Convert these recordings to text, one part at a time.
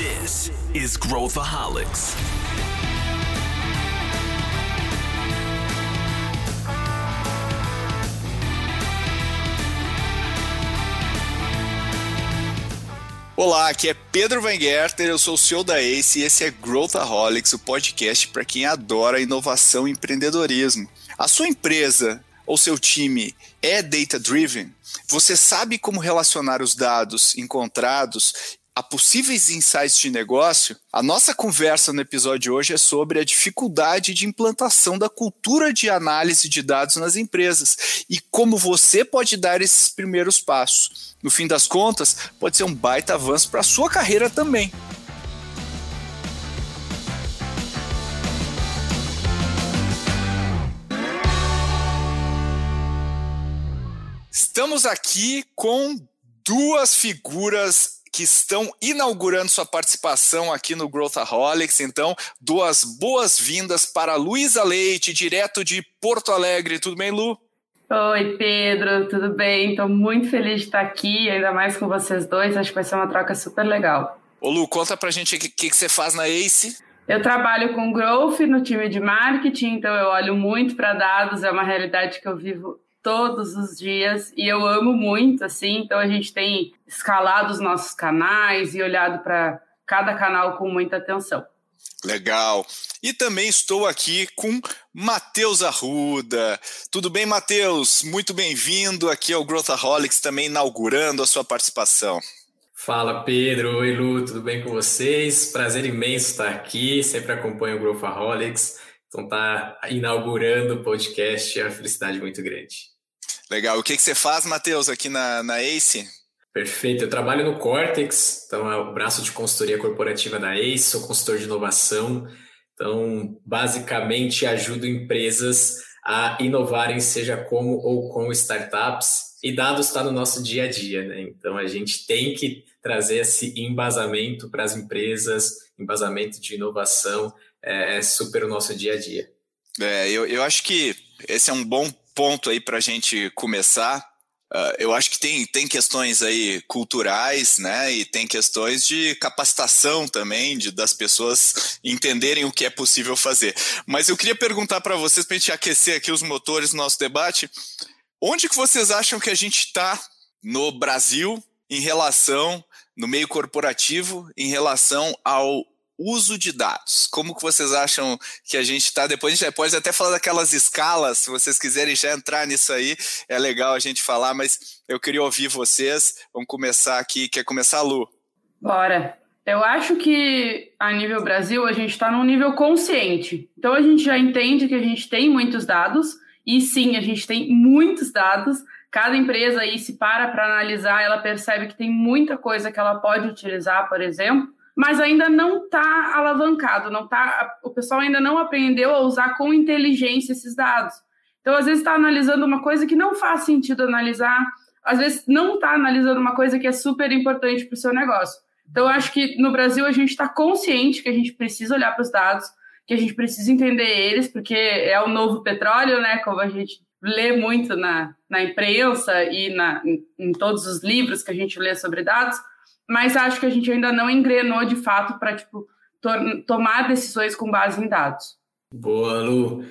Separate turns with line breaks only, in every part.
This is Growthaholics.
Olá, aqui é Pedro Weingärter, eu sou o CEO da ACE e esse é Growthaholics, o podcast para quem adora inovação e empreendedorismo. A sua empresa ou seu time é data-driven? Você sabe como relacionar os dados encontrados a possíveis insights de negócio, a nossa conversa no episódio de hoje é sobre a dificuldade de implantação da cultura de análise de dados nas empresas e como você pode dar esses primeiros passos. No fim das contas, pode ser um baita avanço para a sua carreira também. Estamos aqui com duas figuras que estão inaugurando sua participação aqui no Growthaholics. Então, duas boas-vindas para Luísa Leite, direto de Porto Alegre. Tudo bem, Lu?
Oi, Pedro, tudo bem? Estou muito feliz de estar aqui, ainda mais com vocês dois. Acho que vai ser uma troca super legal.
Ô, Lu, conta pra gente o que, que, que você faz na ACE.
Eu trabalho com growth no time de marketing, então eu olho muito para dados, é uma realidade que eu vivo todos os dias e eu amo muito, assim. Então a gente tem escalado os nossos canais e olhado para cada canal com muita atenção.
Legal. E também estou aqui com Matheus Arruda. Tudo bem, Matheus? Muito bem-vindo aqui ao Growthaholics, também inaugurando a sua participação.
Fala, Pedro. Oi, Lu. Tudo bem com vocês? Prazer imenso estar aqui. Sempre acompanho o Growthaholics. Então, tá inaugurando o podcast é uma felicidade muito grande.
Legal. O que, que você faz, Matheus, aqui na, na ACE?
Perfeito. Eu trabalho no Cortex, então é o braço de consultoria corporativa da ACE, sou consultor de inovação. Então, basicamente, ajudo empresas a inovarem, seja como ou com startups. E dados está no nosso dia a dia, né? Então, a gente tem que trazer esse embasamento para as empresas, embasamento de inovação, é, é super o nosso dia a dia.
É, eu, eu acho que esse é um bom ponto aí para a gente começar. Uh, eu acho que tem, tem questões aí culturais, né? E tem questões de capacitação também, de, das pessoas entenderem o que é possível fazer. Mas eu queria perguntar para vocês, para a gente aquecer aqui os motores do nosso debate, onde que vocês acham que a gente está no Brasil em relação, no meio corporativo, em relação ao uso de dados. Como que vocês acham que a gente está? Depois a gente pode até falar daquelas escalas, se vocês quiserem já entrar nisso aí, é legal a gente falar, mas eu queria ouvir vocês. Vamos começar aqui. Quer começar, Lu?
Bora. Eu acho que a nível Brasil a gente está num nível consciente. Então a gente já entende que a gente tem muitos dados, e sim, a gente tem muitos dados. Cada empresa aí se para para analisar, ela percebe que tem muita coisa que ela pode utilizar, por exemplo mas ainda não está alavancado, não tá, o pessoal ainda não aprendeu a usar com inteligência esses dados. Então, às vezes, está analisando uma coisa que não faz sentido analisar, às vezes não está analisando uma coisa que é super importante para o seu negócio. Então, acho que no Brasil a gente está consciente que a gente precisa olhar para os dados, que a gente precisa entender eles, porque é o novo petróleo, né? Como a gente lê muito na, na imprensa e na, em, em todos os livros que a gente lê sobre dados mas acho que a gente ainda não engrenou de fato para tipo, to tomar decisões com base em dados.
Boa, Lu.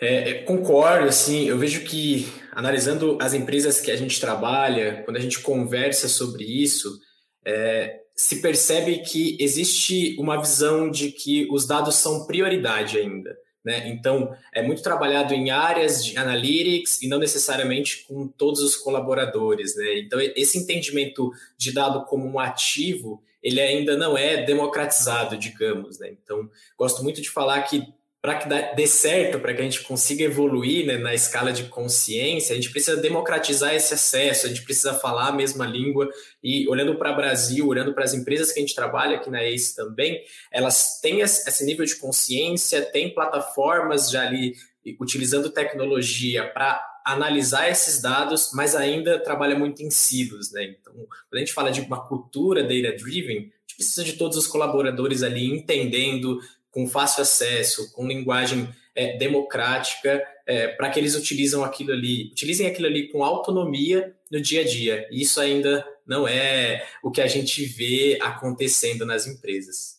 É, é, concordo, assim, eu vejo que analisando as empresas que a gente trabalha, quando a gente conversa sobre isso, é, se percebe que existe uma visão de que os dados são prioridade ainda. Né? Então, é muito trabalhado em áreas de analytics e não necessariamente com todos os colaboradores. Né? Então, esse entendimento de dado como um ativo, ele ainda não é democratizado, digamos. Né? Então, gosto muito de falar que para que dê certo, para que a gente consiga evoluir né, na escala de consciência, a gente precisa democratizar esse acesso, a gente precisa falar a mesma língua e olhando para o Brasil, olhando para as empresas que a gente trabalha aqui na ACE também, elas têm esse nível de consciência, têm plataformas já ali utilizando tecnologia para analisar esses dados, mas ainda trabalha muito em silos, né? Então, quando a gente fala de uma cultura data-driven, a gente precisa de todos os colaboradores ali entendendo, com fácil acesso, com linguagem é, democrática, é, para que eles utilizam aquilo ali, utilizem aquilo ali com autonomia no dia a dia. Isso ainda não é o que a gente vê acontecendo nas empresas.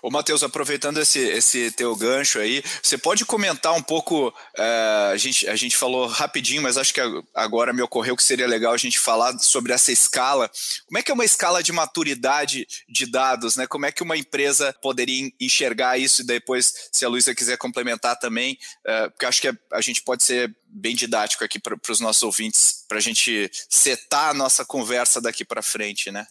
Ô, Matheus, aproveitando esse, esse teu gancho aí, você pode comentar um pouco? Uh, a, gente, a gente falou rapidinho, mas acho que agora me ocorreu que seria legal a gente falar sobre essa escala. Como é que é uma escala de maturidade de dados, né? Como é que uma empresa poderia enxergar isso e depois, se a Luísa quiser complementar também, uh, porque acho que a, a gente pode ser bem didático aqui para os nossos ouvintes, para a gente setar a nossa conversa daqui para frente, né?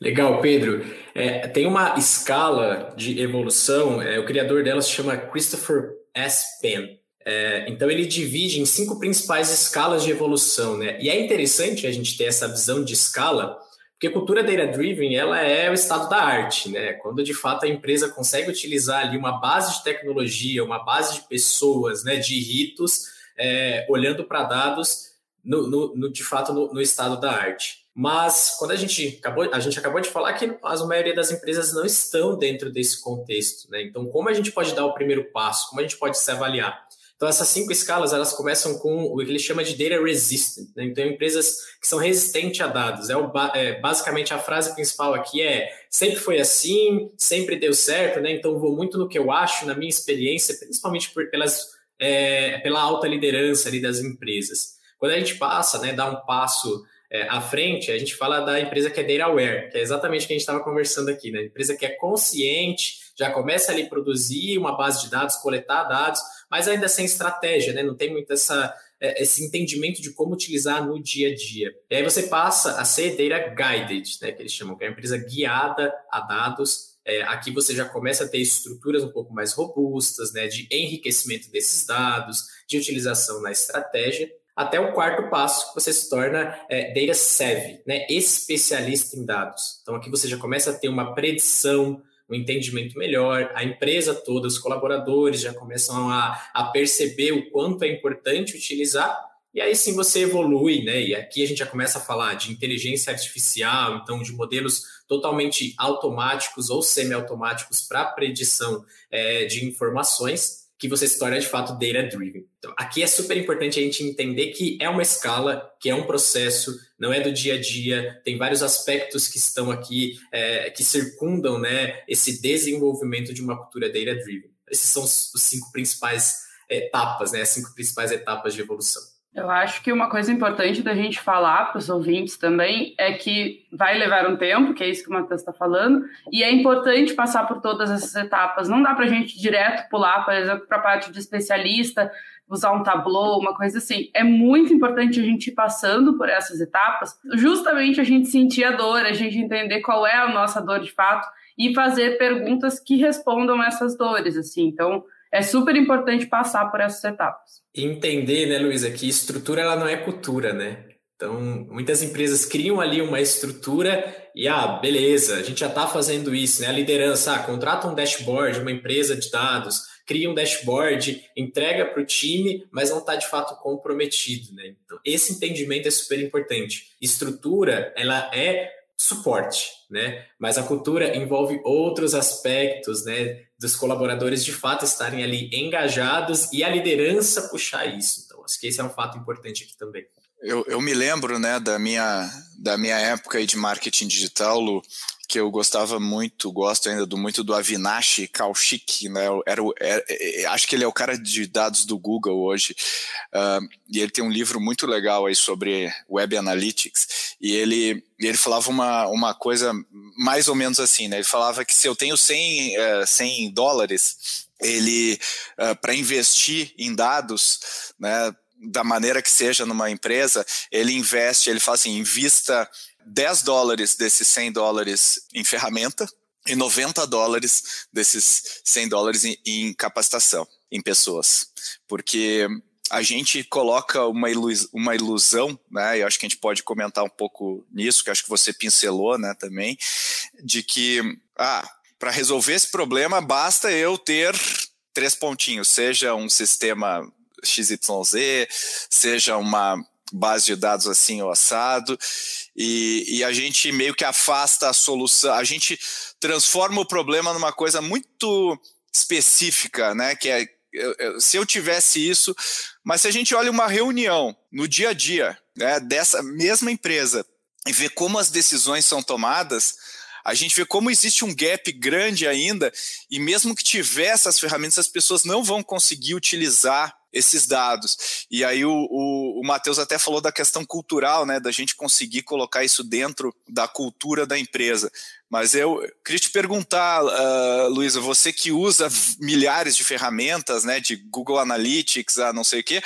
Legal, Pedro. É, tem uma escala de evolução, é, o criador dela se chama Christopher S. Penn. É, então ele divide em cinco principais escalas de evolução, né? E é interessante a gente ter essa visão de escala, porque cultura data-driven ela é o estado da arte, né? Quando de fato a empresa consegue utilizar ali uma base de tecnologia, uma base de pessoas, né? De ritos, é, olhando para dados no, no, no, de fato no, no estado da arte. Mas quando a gente acabou, a gente acabou de falar que a maioria das empresas não estão dentro desse contexto, né? Então, como a gente pode dar o primeiro passo? Como a gente pode se avaliar? Então, essas cinco escalas, elas começam com o que ele chama de data resistant. Né? Então, empresas que são resistentes a dados. É, o, é, basicamente, a frase principal aqui é sempre foi assim, sempre deu certo, né? Então, vou muito no que eu acho, na minha experiência, principalmente por, pelas, é, pela alta liderança ali das empresas. Quando a gente passa, né, dá um passo é, à frente, a gente fala da empresa que é data aware, que é exatamente o que a gente estava conversando aqui, né? Empresa que é consciente, já começa ali a produzir uma base de dados, coletar dados, mas ainda sem estratégia, né? Não tem muito essa, é, esse entendimento de como utilizar no dia a dia. E aí você passa a ser data guided, né? Que eles chamam, que é uma empresa guiada a dados. É, aqui você já começa a ter estruturas um pouco mais robustas, né? De enriquecimento desses dados, de utilização na estratégia até o quarto passo, você se torna é, data savvy, né? especialista em dados. Então aqui você já começa a ter uma predição, um entendimento melhor, a empresa toda, os colaboradores já começam a, a perceber o quanto é importante utilizar, e aí sim você evolui, né? E aqui a gente já começa a falar de inteligência artificial, então de modelos totalmente automáticos ou semi-automáticos para predição é, de informações que você se torna de fato data-driven. Então, aqui é super importante a gente entender que é uma escala, que é um processo, não é do dia a dia, tem vários aspectos que estão aqui, é, que circundam né, esse desenvolvimento de uma cultura data-driven. Esses são os, cinco principais etapas, né, as cinco principais etapas de evolução.
Eu acho que uma coisa importante da gente falar para os ouvintes também é que vai levar um tempo, que é isso que o Matheus está falando, e é importante passar por todas essas etapas. Não dá para a gente direto pular, por exemplo, para a parte de especialista, usar um tableau, uma coisa assim. É muito importante a gente ir passando por essas etapas, justamente a gente sentir a dor, a gente entender qual é a nossa dor de fato e fazer perguntas que respondam essas dores, assim. Então, é super importante passar por essas etapas.
Entender, né, Luísa, que estrutura ela não é cultura, né? Então, muitas empresas criam ali uma estrutura e, ah, beleza, a gente já está fazendo isso, né? A liderança, ah, contrata um dashboard, uma empresa de dados, cria um dashboard, entrega para o time, mas não está de fato comprometido, né? Então, esse entendimento é super importante. Estrutura, ela é suporte, né? Mas a cultura envolve outros aspectos, né? Dos colaboradores de fato estarem ali engajados e a liderança puxar isso. Então, acho que esse é um fato importante aqui também.
Eu, eu me lembro né, da, minha, da minha época de marketing digital, Lu, que eu gostava muito, gosto ainda do, muito do Avinash Kaushik, né? Era, era, é, é, acho que ele é o cara de dados do Google hoje, uh, e ele tem um livro muito legal aí sobre Web Analytics, e ele, ele falava uma, uma coisa mais ou menos assim, né? Ele falava que se eu tenho 100, uh, 100 dólares, ele, uh, para investir em dados, né? da maneira que seja numa empresa, ele investe, ele fala assim, invista 10 dólares desses 100 dólares em ferramenta e 90 dólares desses 100 dólares em, em capacitação, em pessoas. Porque a gente coloca uma, ilus uma ilusão, né? E acho que a gente pode comentar um pouco nisso, que acho que você pincelou, né, também, de que, ah, para resolver esse problema basta eu ter três pontinhos, seja um sistema XYZ, seja uma base de dados assim ou assado, e, e, a gente meio que afasta a solução, a gente transforma o problema numa coisa muito específica, né? Que é se eu tivesse isso, mas se a gente olha uma reunião no dia a dia né, dessa mesma empresa e ver como as decisões são tomadas, a gente vê como existe um gap grande ainda, e mesmo que tiver essas ferramentas, as pessoas não vão conseguir utilizar esses dados. E aí o, o, o Matheus até falou da questão cultural, né, da gente conseguir colocar isso dentro da cultura da empresa. Mas eu queria te perguntar, uh, Luísa, você que usa milhares de ferramentas, né, de Google Analytics, a não sei o quê,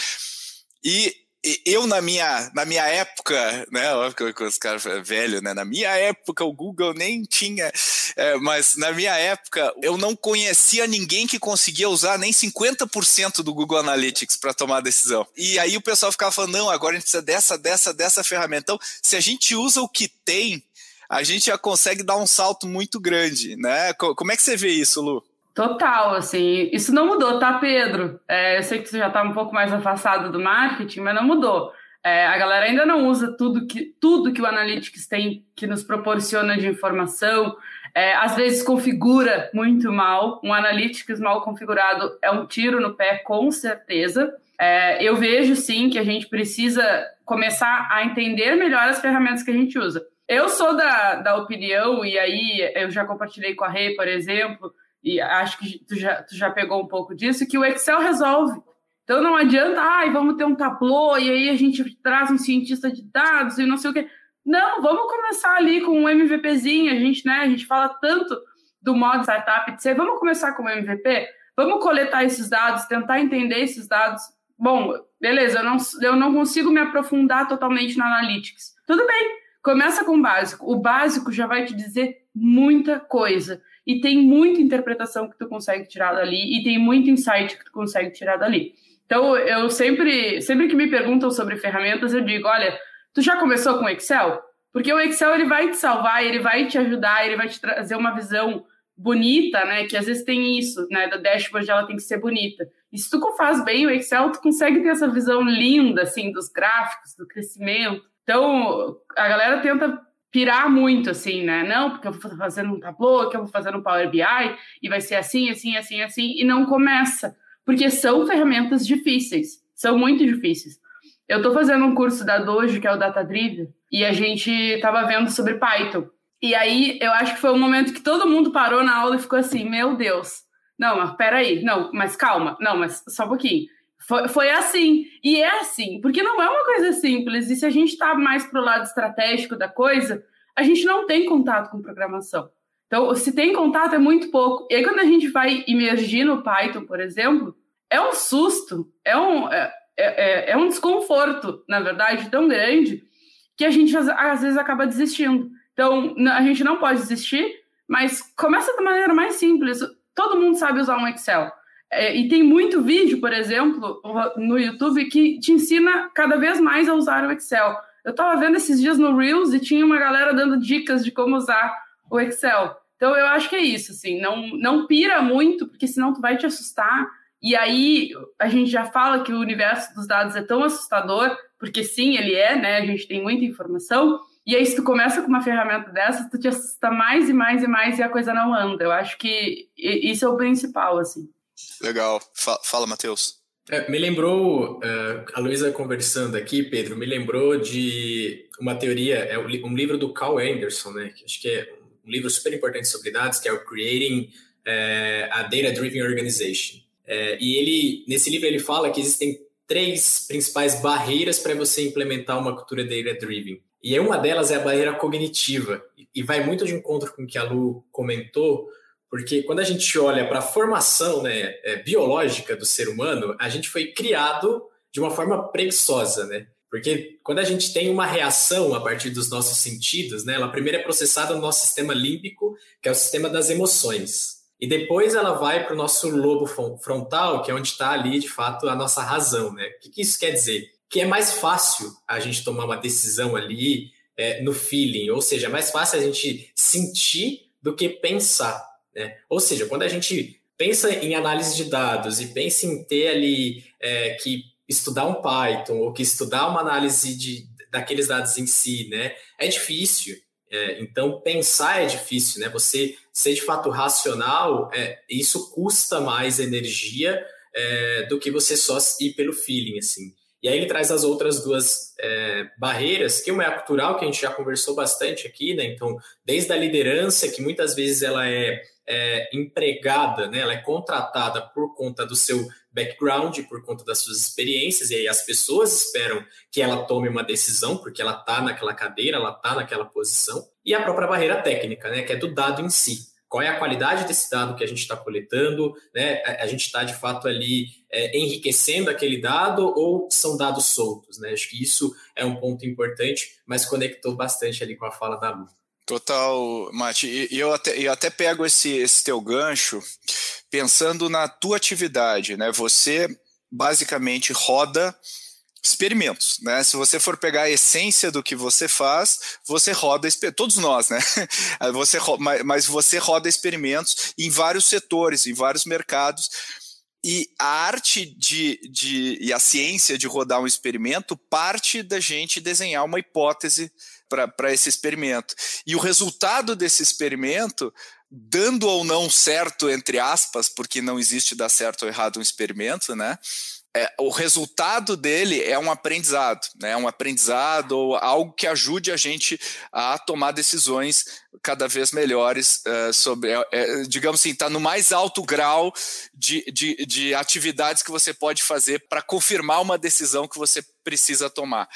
e eu na minha, na minha época, né, óbvio que os caras velho, né, na minha época o Google nem tinha, é, mas na minha época eu não conhecia ninguém que conseguia usar nem 50% do Google Analytics para tomar decisão. E aí o pessoal ficava falando, não, agora a gente precisa dessa, dessa, dessa ferramenta. Então, se a gente usa o que tem, a gente já consegue dar um salto muito grande, né? Como é que você vê isso, Lu?
Total, assim, isso não mudou, tá, Pedro? É, eu sei que você já está um pouco mais afastado do marketing, mas não mudou. É, a galera ainda não usa tudo que, tudo que o Analytics tem, que nos proporciona de informação. É, às vezes configura muito mal. Um Analytics mal configurado é um tiro no pé, com certeza. É, eu vejo sim que a gente precisa começar a entender melhor as ferramentas que a gente usa. Eu sou da, da opinião, e aí eu já compartilhei com a Rei, por exemplo, e acho que tu já, tu já pegou um pouco disso, que o Excel resolve. Então não adianta, ai, vamos ter um tablô e aí a gente traz um cientista de dados e não sei o quê. Não, vamos começar ali com um MVPzinho, a gente, né, a gente fala tanto do modo startup de ser, vamos começar com o MVP, vamos coletar esses dados, tentar entender esses dados. Bom, beleza, eu não, eu não consigo me aprofundar totalmente na Analytics. Tudo bem, começa com o básico. O básico já vai te dizer muita coisa e tem muita interpretação que tu consegue tirar dali e tem muito insight que tu consegue tirar dali. Então, eu sempre, sempre que me perguntam sobre ferramentas, eu digo, olha, tu já começou com Excel? Porque o Excel ele vai te salvar, ele vai te ajudar, ele vai te trazer uma visão bonita, né? Que às vezes tem isso, né? Da dashboard ela tem que ser bonita. E se tu faz bem o Excel, tu consegue ter essa visão linda, assim, dos gráficos, do crescimento. Então, a galera tenta pirar muito, assim, né? Não, porque eu vou fazer um Tableau, que eu vou fazer um Power BI, e vai ser assim, assim, assim, assim, e não começa. Porque são ferramentas difíceis, são muito difíceis. Eu estou fazendo um curso da Dojo, que é o Data Driven, e a gente estava vendo sobre Python. E aí, eu acho que foi um momento que todo mundo parou na aula e ficou assim, meu Deus, não, mas peraí, não, mas calma, não, mas só um pouquinho. Foi, foi assim. E é assim, porque não é uma coisa simples. E se a gente está mais para o lado estratégico da coisa, a gente não tem contato com programação. Então, se tem contato, é muito pouco. E aí, quando a gente vai imergir no Python, por exemplo, é um susto, é um, é, é, é um desconforto, na verdade, tão grande que a gente às vezes acaba desistindo. Então, a gente não pode desistir, mas começa da maneira mais simples. Todo mundo sabe usar um Excel. É, e tem muito vídeo, por exemplo, no YouTube que te ensina cada vez mais a usar o Excel. Eu estava vendo esses dias no Reels e tinha uma galera dando dicas de como usar o Excel. Então eu acho que é isso, assim, não, não pira muito, porque senão tu vai te assustar. E aí a gente já fala que o universo dos dados é tão assustador, porque sim, ele é, né? A gente tem muita informação. E aí, se tu começa com uma ferramenta dessa, tu te assusta mais e mais e mais e a coisa não anda. Eu acho que isso é o principal, assim.
Legal. Fala, Matheus.
É, me lembrou, uh, a Luísa conversando aqui, Pedro, me lembrou de uma teoria, é um livro do Carl Anderson, né? Que acho que é um livro super importante sobre dados, que é o Creating uh, a Data Driven Organization. Uh, e ele, nesse livro, ele fala que existem três principais barreiras para você implementar uma cultura data driven. E uma delas é a barreira cognitiva. E vai muito de encontro com o que a Lu comentou, porque quando a gente olha para a formação né, é, biológica do ser humano, a gente foi criado de uma forma preguiçosa, né? Porque quando a gente tem uma reação a partir dos nossos sentidos, né, ela primeiro é processada no nosso sistema límbico, que é o sistema das emoções. E depois ela vai para o nosso lobo frontal, que é onde está ali, de fato, a nossa razão. Né? O que, que isso quer dizer? Que é mais fácil a gente tomar uma decisão ali é, no feeling, ou seja, é mais fácil a gente sentir do que pensar. Né? Ou seja, quando a gente pensa em análise de dados e pensa em ter ali é, que estudar um Python ou que estudar uma análise de, daqueles dados em si, né, é difícil. É, então, pensar é difícil, né? Você ser de fato racional, é, isso custa mais energia é, do que você só ir pelo feeling, assim. E aí ele traz as outras duas é, barreiras, que uma é a cultural, que a gente já conversou bastante aqui, né? Então, desde a liderança, que muitas vezes ela é, é empregada, né? Ela é contratada por conta do seu background, por conta das suas experiências, e aí as pessoas esperam que ela tome uma decisão, porque ela está naquela cadeira, ela está naquela posição. E a própria barreira técnica, né? Que é do dado em si qual é a qualidade desse dado que a gente está coletando, né? A, gente está de fato ali é, enriquecendo aquele dado ou são dados soltos, né? Acho que isso é um ponto importante, mas conectou bastante ali com a fala da Lu.
Total, Mati. E eu até, eu até pego esse, esse teu gancho pensando na tua atividade, né? Você basicamente roda experimentos, né? Se você for pegar a essência do que você faz, você roda todos nós, né? Você mas você roda experimentos em vários setores, em vários mercados. E a arte de, de e a ciência de rodar um experimento parte da gente desenhar uma hipótese para esse experimento. E o resultado desse experimento dando ou não certo, entre aspas, porque não existe dar certo ou errado um experimento, né? é, o resultado dele é um aprendizado, né? um aprendizado ou algo que ajude a gente a tomar decisões cada vez melhores uh, sobre, é, digamos assim, está no mais alto grau de, de, de atividades que você pode fazer para confirmar uma decisão que você precisa tomar.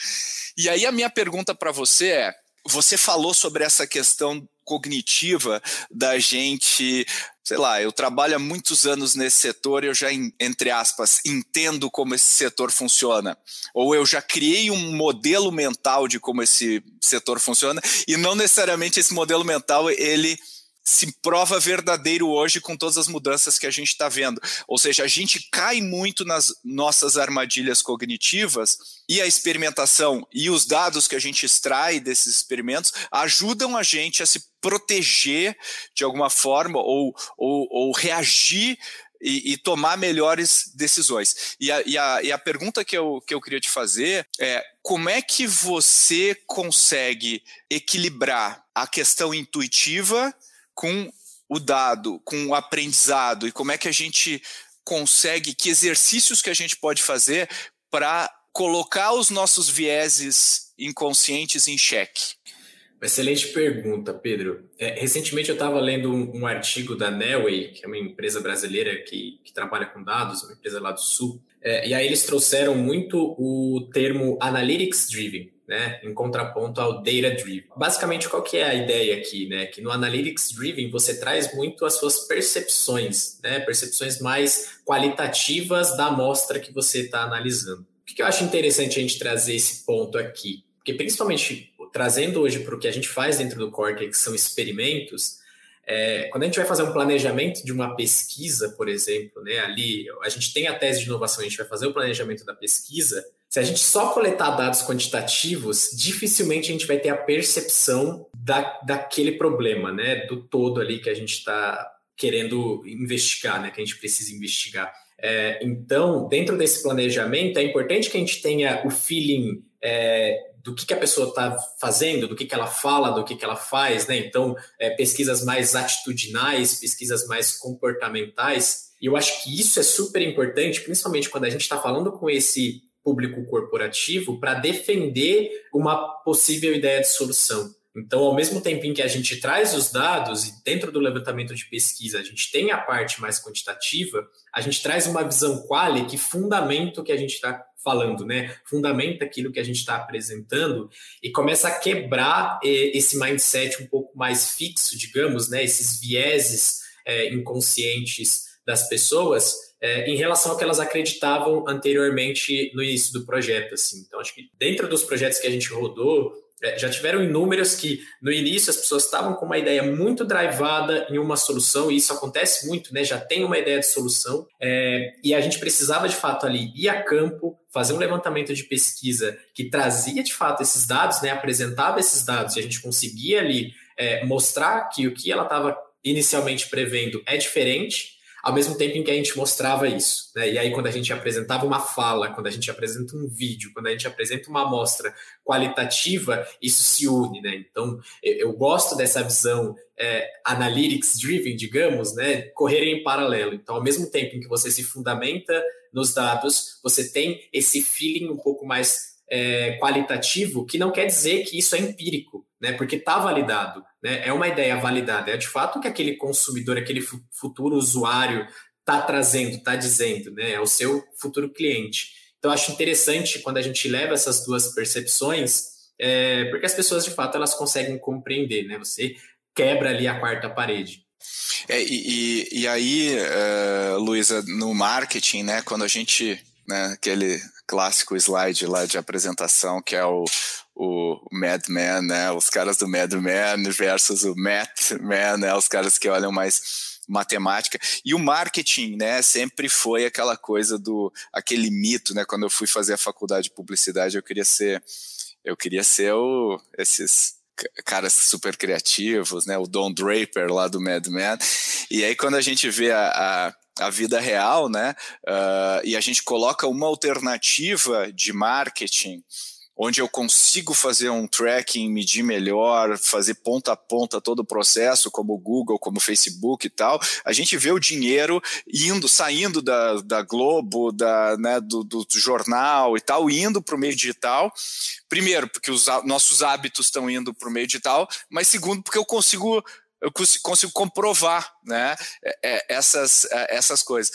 E aí a minha pergunta para você é, você falou sobre essa questão cognitiva da gente, sei lá, eu trabalho há muitos anos nesse setor eu já, entre aspas, entendo como esse setor funciona. Ou eu já criei um modelo mental de como esse setor funciona e não necessariamente esse modelo mental ele se prova verdadeiro hoje com todas as mudanças que a gente está vendo. Ou seja, a gente cai muito nas nossas armadilhas cognitivas e a experimentação e os dados que a gente extrai desses experimentos ajudam a gente a se proteger de alguma forma ou, ou, ou reagir e, e, tomar melhores decisões. E a, e, a, e a pergunta que eu, que eu queria te fazer é como é que você consegue equilibrar a questão intuitiva com o dado, com o aprendizado e como é que a gente consegue, que exercícios que a gente pode fazer para colocar os nossos vieses inconscientes em xeque?
Excelente pergunta, Pedro. É, recentemente eu estava lendo um, um, artigo da Nelway, que é uma empresa brasileira que, que trabalha com dados, uma empresa lá do Sul, é, e aí eles trouxeram muito o termo Analytics Driven, né, em contraponto ao Data Driven. Basicamente, qual que é a ideia aqui? Né? Que no Analytics Driven você traz muito as suas percepções, né, percepções mais qualitativas da amostra que você está analisando. Por que eu acho interessante a gente trazer esse ponto aqui? Porque principalmente trazendo hoje para o que a gente faz dentro do Cortex, que são experimentos, é, quando a gente vai fazer um planejamento de uma pesquisa, por exemplo, né, ali a gente tem a tese de inovação, a gente vai fazer o planejamento da pesquisa. Se a gente só coletar dados quantitativos, dificilmente a gente vai ter a percepção da, daquele problema, né, do todo ali que a gente está querendo investigar, né, que a gente precisa investigar. É, então, dentro desse planejamento, é importante que a gente tenha o feeling é, do que, que a pessoa está fazendo, do que, que ela fala, do que, que ela faz, né? Então, é, pesquisas mais atitudinais, pesquisas mais comportamentais. E eu acho que isso é super importante, principalmente quando a gente está falando com esse público corporativo, para defender uma possível ideia de solução. Então, ao mesmo tempo em que a gente traz os dados e dentro do levantamento de pesquisa a gente tem a parte mais quantitativa, a gente traz uma visão quali que fundamenta o que a gente está falando, né? Fundamenta aquilo que a gente está apresentando e começa a quebrar eh, esse mindset um pouco mais fixo, digamos, né? Esses vieses é, inconscientes das pessoas é, em relação ao que elas acreditavam anteriormente no início do projeto. Assim. Então, acho que dentro dos projetos que a gente rodou, é, já tiveram inúmeros que no início as pessoas estavam com uma ideia muito drivada em uma solução, e isso acontece muito, né? Já tem uma ideia de solução, é, e a gente precisava de fato ali ir a campo, fazer um levantamento de pesquisa que trazia de fato esses dados, né? Apresentava esses dados e a gente conseguia ali é, mostrar que o que ela estava inicialmente prevendo é diferente ao mesmo tempo em que a gente mostrava isso. Né? E aí, quando a gente apresentava uma fala, quando a gente apresenta um vídeo, quando a gente apresenta uma amostra qualitativa, isso se une. Né? Então, eu, gosto dessa visão é, analytics-driven, digamos, né? correrem em paralelo. Então, ao mesmo tempo em que você se fundamenta nos dados, você tem esse feeling um pouco mais é, qualitativo, que não quer dizer que isso é empírico, né? Porque está validado, né? É uma ideia validada, é de fato que aquele consumidor, aquele futuro usuário está trazendo, está dizendo, né? É o seu futuro cliente. Então, acho interessante quando a gente leva essas duas percepções, é, porque as pessoas de fato elas conseguem compreender, né? Você quebra ali a quarta parede.
É, e, e, e aí, uh, Luísa, no marketing, né, quando a gente, né, aquele clássico slide lá de apresentação, que é o, o Mad Men, né, os caras do Mad Men versus o Matt Man, né, os caras que olham mais matemática e o marketing, né, sempre foi aquela coisa do aquele mito, né, quando eu fui fazer a faculdade de publicidade, eu queria ser eu queria ser o esses caras super criativos, né? O Don Draper lá do Mad Men. E aí quando a gente vê a, a, a vida real, né? Uh, e a gente coloca uma alternativa de marketing onde eu consigo fazer um tracking, medir melhor, fazer ponta a ponta todo o processo, como o Google, como o Facebook e tal, a gente vê o dinheiro indo, saindo da, da Globo, da, né, do, do, jornal e tal, indo para o meio digital. Primeiro, porque os nossos hábitos estão indo para o meio digital, mas segundo, porque eu consigo eu consigo comprovar né, é, é, essas, é, essas coisas.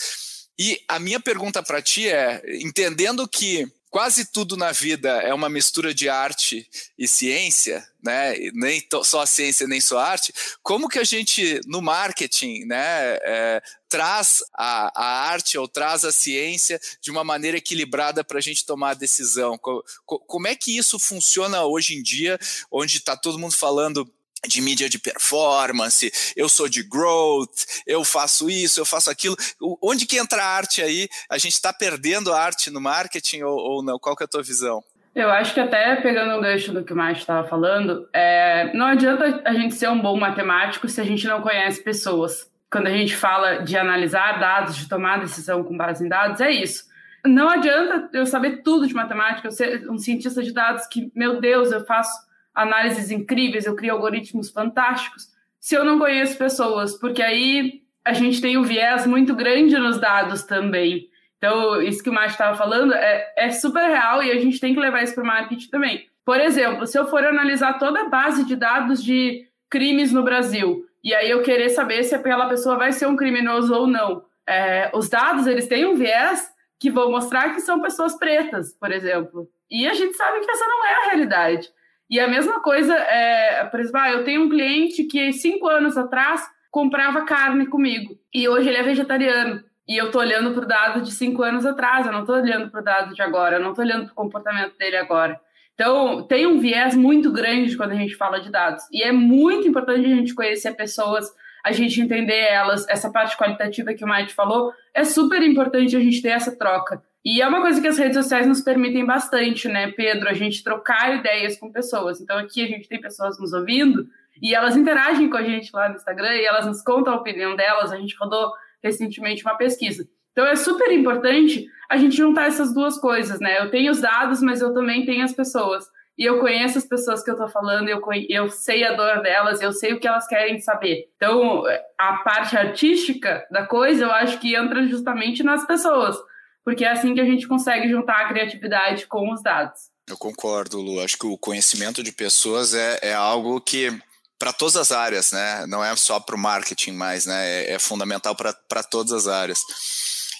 E a minha pergunta para ti é, entendendo que quase tudo na vida é uma mistura de arte e ciência, né? Nem só a ciência nem só a arte. Como que a gente no marketing, né, é, traz a, a, arte ou traz a ciência de uma maneira equilibrada para a gente tomar a decisão? Como é que isso funciona hoje em dia, onde está todo mundo falando de mídia de performance, eu sou de growth, eu faço isso, eu faço aquilo. Onde que entra a arte aí? A gente está perdendo a arte no marketing ou, ou, não? Qual que é a tua visão?
Eu acho que até pegando o gancho do que o Márcio estava falando, é, não adianta a gente ser um bom matemático se a gente não conhece pessoas. Quando a gente fala de analisar dados, de tomar decisão com base em dados, é isso. Não adianta eu saber tudo de matemática, eu ser um cientista de dados que, meu Deus, eu faço análises incríveis, eu crio algoritmos fantásticos, se eu não conheço pessoas, porque aí a gente tem um viés muito grande nos dados também. Então, isso que o Márcio estava falando é, é super real e a gente tem que levar isso para o marketing também. Por exemplo, se eu for analisar toda a base de dados de crimes no Brasil, e aí eu querer saber se aquela pessoa vai ser um criminoso ou não, é, os dados eles têm um viés que vão mostrar que são pessoas pretas, por exemplo. E a gente sabe que essa não é a realidade. E a mesma coisa, é, por exemplo, ah, eu tenho um cliente que cinco anos atrás comprava carne comigo e hoje ele é vegetariano. E eu tô olhando para o dado de cinco anos atrás, eu não tô olhando para o dado de agora, eu não tô olhando para o comportamento dele agora. Então, tem um viés muito grande quando a gente fala de dados. E é muito importante a gente conhecer pessoas, a gente entender elas. Essa parte qualitativa que o Mike falou, é super importante a gente ter essa troca. E é uma coisa que as redes sociais nos permitem bastante, né, Pedro? A gente trocar ideias com pessoas. Então aqui a gente tem pessoas nos ouvindo e elas interagem com a gente lá no Instagram e elas nos contam a opinião delas. A gente rodou recentemente uma pesquisa. Então é super importante a gente juntar essas duas coisas, né? Eu tenho os dados, mas eu também tenho as pessoas. E eu conheço as pessoas que eu tô falando, eu, eu sei a dor delas, eu sei o que elas querem saber. Então, a parte artística da coisa, eu acho que entra justamente nas pessoas porque é assim que a gente consegue juntar a criatividade com os dados.
Eu concordo, Lu. Acho que o conhecimento de pessoas é, é algo que para todas as áreas, né? Não é só para o marketing mais, né? É, é fundamental para todas as áreas.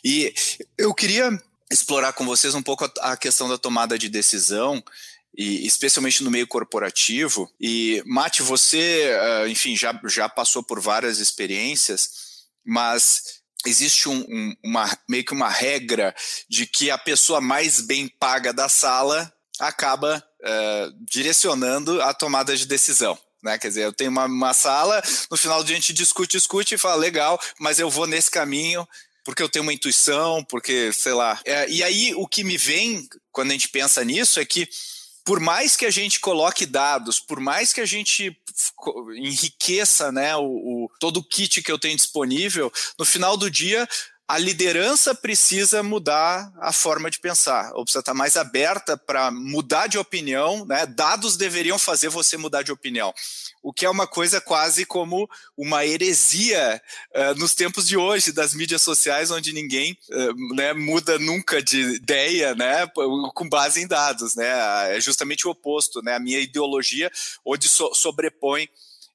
E eu queria explorar com vocês um pouco a, a questão da tomada de decisão e especialmente no meio corporativo. E Mate, você, ah, enfim, já, já passou por várias experiências, mas existe um, um, uma, meio que uma regra de que a pessoa mais bem paga da sala acaba uh, direcionando a tomada de decisão. Né? Quer dizer, eu tenho uma, uma sala, no final do dia a gente discute, discute e fala, legal, mas eu vou nesse caminho porque eu tenho uma intuição, porque, sei lá. É, e aí o que me vem quando a gente pensa nisso é que por mais que a gente coloque dados, por mais que a gente enriqueça né, o, o, todo o kit que eu tenho disponível, no final do dia a liderança precisa mudar a forma de pensar, ou precisa estar mais aberta para mudar de opinião, né? Dados deveriam fazer você mudar de opinião, o que é uma coisa quase como uma heresia uh, nos tempos de hoje das mídias sociais, onde ninguém uh, né, muda nunca de ideia, né? Com base em dados, né? É justamente o oposto, né? A minha ideologia onde so sobrepõe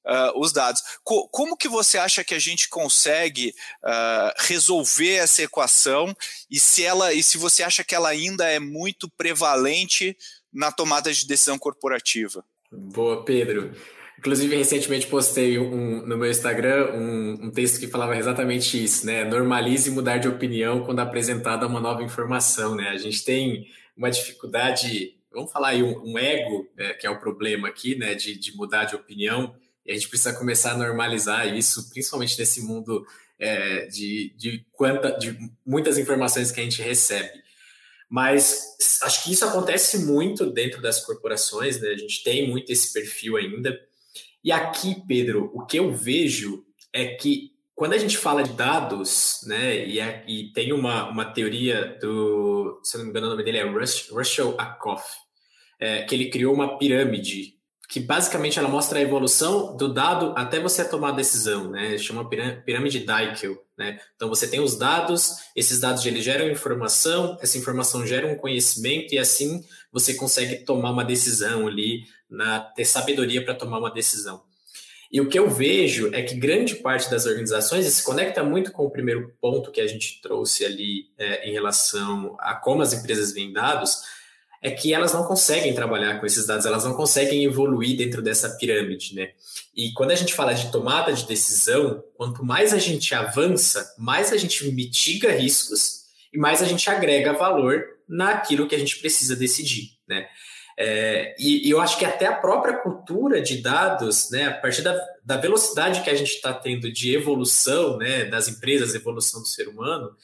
uh, os dados. Co como que você acha que a gente consegue uh, resolver essa equação e se ela e se você acha que ela ainda é muito prevalente na tomada de decisão corporativa?
Boa, Pedro. Inclusive, recentemente postei um, no meu Instagram um, um, texto que falava exatamente isso, né? Normalize mudar de opinião quando apresentada uma nova informação, né? A gente tem uma dificuldade, vamos falar aí, um, um ego, né, que é o problema aqui, né? De, de mudar de opinião. E a gente precisa começar a normalizar isso, principalmente nesse mundo é, de, de, quanta, de muitas informações que a gente recebe. Mas acho que isso acontece muito dentro das corporações, né? A gente tem muito esse perfil ainda. E aqui, Pedro, o que eu vejo é que quando a gente fala de dados, né, e, é, e tem uma, uma teoria do, se eu não me engano, o nome dele é Russell Ackoff, é, que ele criou uma pirâmide que basicamente ela mostra a evolução do dado até você tomar a decisão, né? Chama pirâmide Deichel, né? Então você tem os dados, esses dados eles geram informação, essa informação gera um conhecimento e assim você consegue tomar uma decisão ali, na, ter sabedoria para tomar uma decisão. E o que eu vejo é que grande parte das organizações, se conecta muito com o primeiro ponto que a gente trouxe ali é, em relação a como as empresas veem dados, é que elas não conseguem trabalhar com esses dados, elas não conseguem evoluir dentro dessa pirâmide, né? E quando a gente fala de tomada de decisão, quanto mais a gente avança, mais a gente mitiga riscos e mais a gente agrega valor naquilo que a gente precisa decidir, né? É, e, e, eu acho que até a própria cultura de dados, né, a partir da, da velocidade que a gente está tendo de evolução né, das empresas, evolução do ser humano,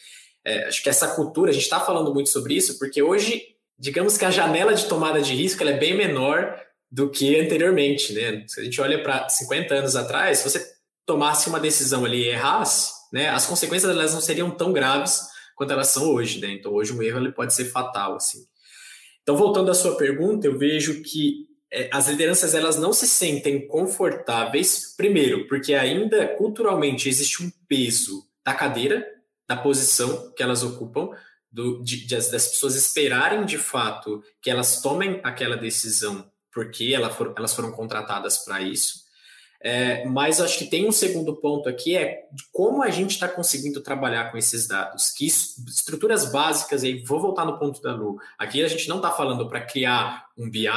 é, acho que essa cultura, a gente está falando muito sobre isso, porque hoje digamos que a janela de tomada de risco é bem menor do que anteriormente, né? Se a gente olha para 50 anos atrás, se você tomasse uma decisão ali e errasse, né, as consequências elas não seriam tão graves quanto elas são hoje, né? Então hoje um erro ele pode ser fatal, assim. Então voltando à sua pergunta, eu vejo que é, as lideranças elas não se sentem confortáveis, primeiro, porque ainda culturalmente existe um peso da cadeira, da posição que elas ocupam, do, de, de, das pessoas esperarem de fato que elas tomem aquela decisão porque ela for, elas foram contratadas para isso. É, mas acho que tem um segundo ponto aqui é como a gente está conseguindo trabalhar com esses dados, que estruturas básicas, e vou voltar no ponto da Lu. Aqui a gente não está falando para criar um BI,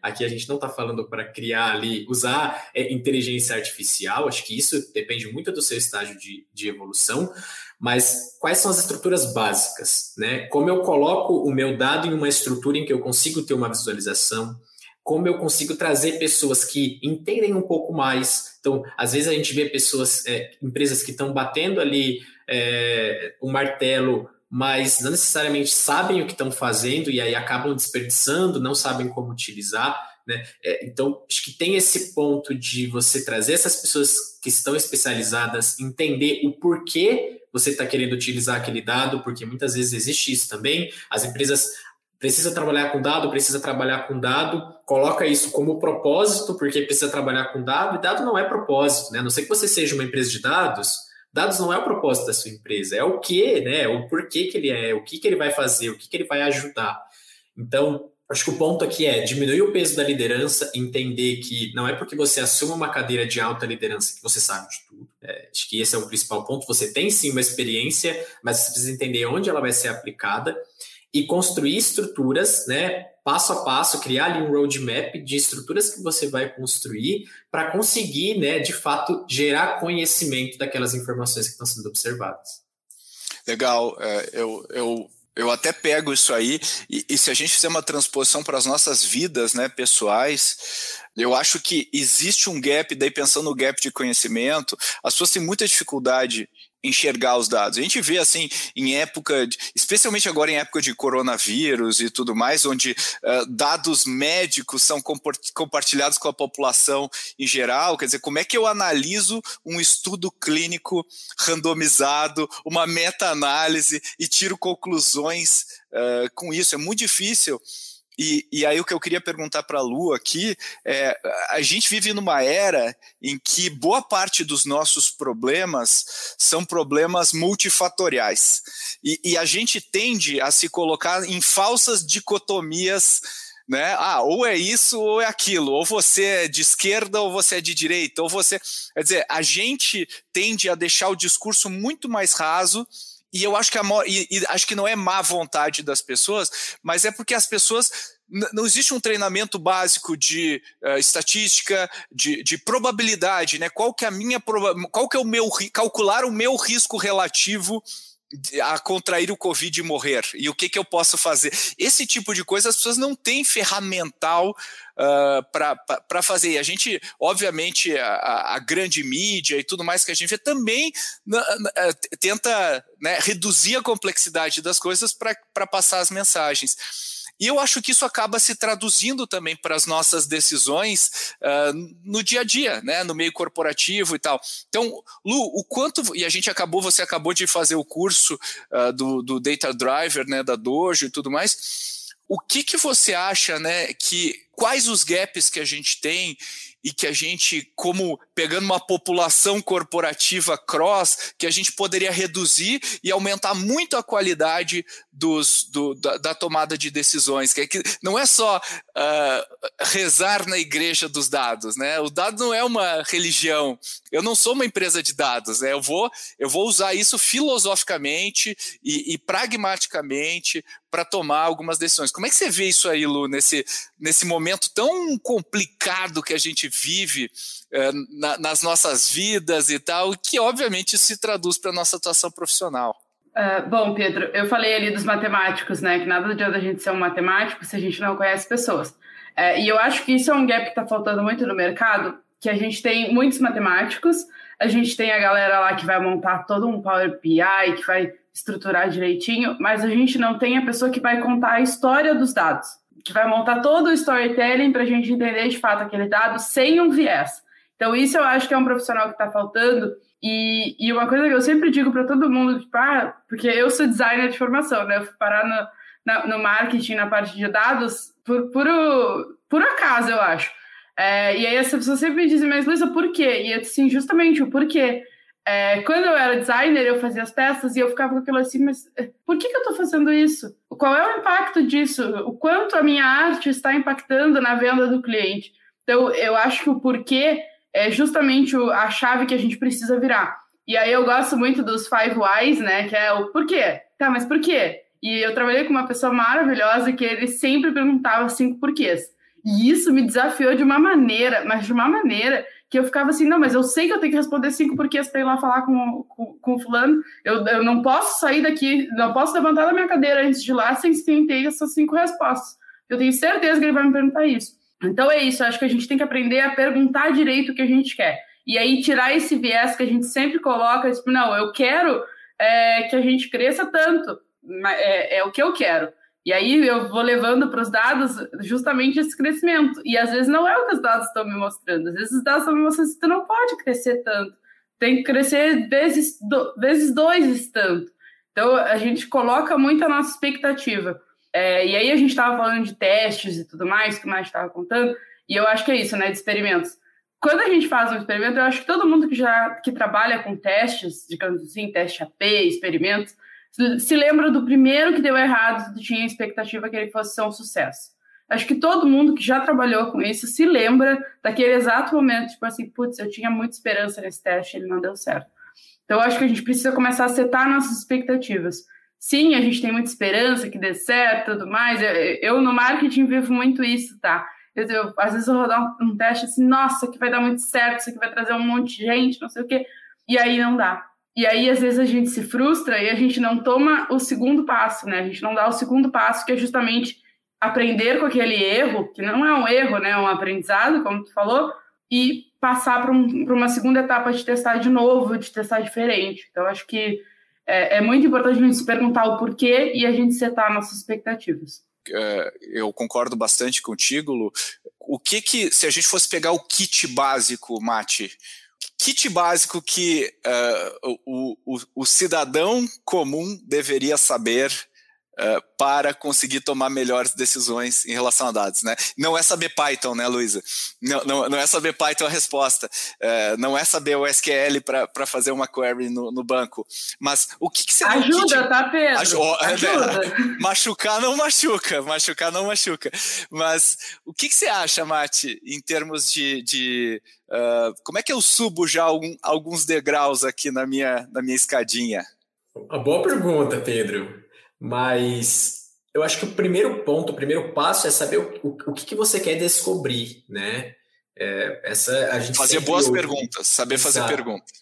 aqui a gente não está falando para criar ali, usar é, inteligência artificial, acho que isso depende muito do seu estágio de, de evolução, mas quais são as estruturas básicas, né? Como eu coloco o meu dado em uma estrutura em que eu consigo ter uma visualização, como eu consigo trazer pessoas que entendem um pouco mais. Então, às vezes a gente vê pessoas, é, empresas que estão batendo ali é, o martelo, mas não necessariamente sabem o que estão fazendo e aí acabam desperdiçando, não sabem como utilizar. Né? É, então, acho que tem esse ponto de você trazer essas pessoas que estão especializadas, entender o porquê você está querendo utilizar aquele dado, porque muitas vezes existe isso também. As empresas precisam trabalhar com dado, precisa trabalhar com dado, coloca isso como propósito, porque precisa trabalhar com dado, e dado não é propósito, né? A não ser que você seja uma empresa de dados, dados não é o propósito da sua empresa, é o que, né? O porquê que ele é, o que, que ele vai fazer, o que, que ele vai ajudar. Então, Acho que o ponto aqui é diminuir o peso da liderança, entender que não é porque você assume uma cadeira de alta liderança que você sabe de tudo. É, acho que esse é o principal ponto. Você tem sim uma experiência, mas você precisa entender onde ela vai ser aplicada e construir estruturas, né, passo a passo, criar ali um roadmap de estruturas que você vai construir para conseguir, né, de fato, gerar conhecimento daquelas informações que estão sendo observadas.
Legal, é, eu, eu eu até pego isso aí, e, e, se a gente fizer uma transposição para as nossas vidas né, pessoais, Eu acho que existe um gap, daí pensando no gap de conhecimento, as pessoas têm muita dificuldade enxergar os dados. A gente vê assim em época, especialmente agora em época de coronavírus e tudo mais, onde uh, dados médicos são compartilhados com a população em geral. Quer dizer, como é que eu analiso um estudo clínico randomizado, uma meta-análise e tiro conclusões uh, com isso? É muito difícil. E, e aí o que eu queria perguntar para a Lu aqui é, a gente vive numa era em que boa parte dos nossos problemas são problemas multifatoriais. E, e a gente tende a se colocar em falsas dicotomias né? Ah, ou é isso ou é aquilo, ou você é de esquerda ou você é de direita, ou você. Quer dizer, a gente tende a deixar o discurso muito mais raso e eu acho que, a, e, e acho que não é má vontade das pessoas, mas é porque as pessoas não existe um treinamento básico de uh, estatística, de, de, probabilidade, né? Qual que é a minha qual que é o meu calcular o meu risco relativo a contrair o Covid e morrer? E o que, que eu posso fazer? Esse tipo de coisa as pessoas não têm ferramental uh, para fazer. E a gente, obviamente, a, a, grande mídia e tudo mais que a gente vê também uh, tenta né, reduzir a complexidade das coisas para passar as mensagens. E eu acho que isso acaba se traduzindo também para as nossas decisões uh, no dia a dia, né, no meio corporativo e tal. Então, Lu, o quanto. E a gente acabou, você acabou de fazer o curso uh, do, do Data Driver, né, da Dojo e tudo mais. O que, que você acha, né, que quais os gaps que a gente tem e que a gente, como pegando uma população corporativa cross, que a gente poderia reduzir e aumentar muito a qualidade dos, do, da, da, tomada de decisões. Que, é que não é só uh, rezar na igreja dos dados, né? O dado não é uma religião. Eu não sou uma empresa de dados, né? Eu vou, eu vou usar isso filosoficamente e, e pragmaticamente para tomar algumas decisões. Como é que você vê isso aí, Lu, nesse, nesse momento tão complicado que a gente vive na, nas nossas vidas e tal, que obviamente se traduz para a nossa atuação profissional.
Uh, bom, Pedro, eu falei ali dos matemáticos, né? Que nada adianta a gente ser um matemático se a gente não conhece pessoas. Uh, e eu acho que isso é um gap que está faltando muito no mercado, que a gente tem muitos matemáticos, a gente tem a galera lá que vai montar todo um Power BI, que vai estruturar direitinho, mas a gente não tem a pessoa que vai contar a história dos dados, que vai montar todo o storytelling para a gente entender de fato aquele dado sem um viés. Então, isso eu acho que é um profissional que está faltando. E, e, uma coisa que eu sempre digo para todo mundo, tipo, ah, porque eu sou designer de formação, né? Eu fui parar no, na, no marketing, na parte de dados, por, por, por acaso, eu acho. É, e aí as pessoas sempre me dizem, mas Luísa, por quê? E assim, justamente o porquê. É, quando eu era designer, eu fazia as peças e eu ficava com aquilo assim, mas é, por que, que eu estou fazendo isso? Qual é o impacto disso? O quanto a minha arte está impactando na venda do cliente? Então, eu acho que o porquê é justamente a chave que a gente precisa virar. E aí eu gosto muito dos Five Whys, né? Que é o porquê. Tá, mas por quê? E eu trabalhei com uma pessoa maravilhosa que ele sempre perguntava cinco porquês. E isso me desafiou de uma maneira, mas de uma maneira que eu ficava assim, não, mas eu sei que eu tenho que responder cinco porquês para ir lá falar com, com, com o fulano. Eu, eu não posso sair daqui, não posso levantar da minha cadeira antes de ir lá sem ter essas cinco respostas. Eu tenho certeza que ele vai me perguntar isso. Então é isso, acho que a gente tem que aprender a perguntar direito o que a gente quer. E aí tirar esse viés que a gente sempre coloca, tipo, não, eu quero é, que a gente cresça tanto, é, é o que eu quero. E aí eu vou levando para os dados justamente esse crescimento. E às vezes não é o que os dados estão me mostrando. Às vezes os dados estão me mostrando que tu não pode crescer tanto. Tem que crescer vezes, do, vezes dois tanto. Então a gente coloca muito a nossa expectativa. É, e aí a gente estava falando de testes e tudo mais, que mais estava contando, e eu acho que é isso, né, de experimentos. Quando a gente faz um experimento, eu acho que todo mundo que já que trabalha com testes, digamos assim, teste AP, experimentos, se lembra do primeiro que deu errado, tinha expectativa que ele fosse ser um sucesso. Acho que todo mundo que já trabalhou com isso se lembra daquele exato momento, tipo assim, putz, eu tinha muita esperança nesse teste, ele não deu certo. Então, acho que a gente precisa começar a setar nossas expectativas. Sim, a gente tem muita esperança que dê certo tudo mais. Eu, eu, no marketing vivo muito isso, tá? Eu, eu, às vezes eu vou dar um, um, teste assim, nossa, que vai dar muito certo, isso aqui vai trazer um monte de gente, não sei o quê. E aí não dá. E aí, às vezes, a gente se frustra e a gente não toma o segundo passo, né? A gente não dá o segundo passo, que é justamente aprender com aquele erro, que não é um erro, né, é um aprendizado, como tu falou, e passar para um, uma segunda etapa de testar de novo, de testar diferente. Então, acho que é, é muito importante a gente se perguntar o porquê e a gente setar nossas expectativas.
É, eu concordo bastante contigo, Lu. O que que, se a gente fosse pegar o kit básico, Mate, kit básico que uh, o, o, o cidadão comum deveria saber Uh, para conseguir tomar melhores decisões em relação a dados, né? Não é saber Python, né, Luísa? Não, não, não, é saber Python a resposta, uh, não é saber o SQL para fazer uma query no, no, banco, mas o que, que você
ajuda, kit... tá Pedro? Aj
ajuda. Né? machucar não machuca, machucar não machuca, mas o que, que você acha, Mate, em termos de, de uh, como é que eu subo já algum, alguns degraus aqui na minha na minha escadinha?
Uma boa pergunta, Pedro. Mas eu acho que o primeiro ponto, o primeiro passo é saber o, o, o que, que você quer descobrir, né? É, essa a gente
fazer boas ouve. perguntas, saber Exato. fazer perguntas.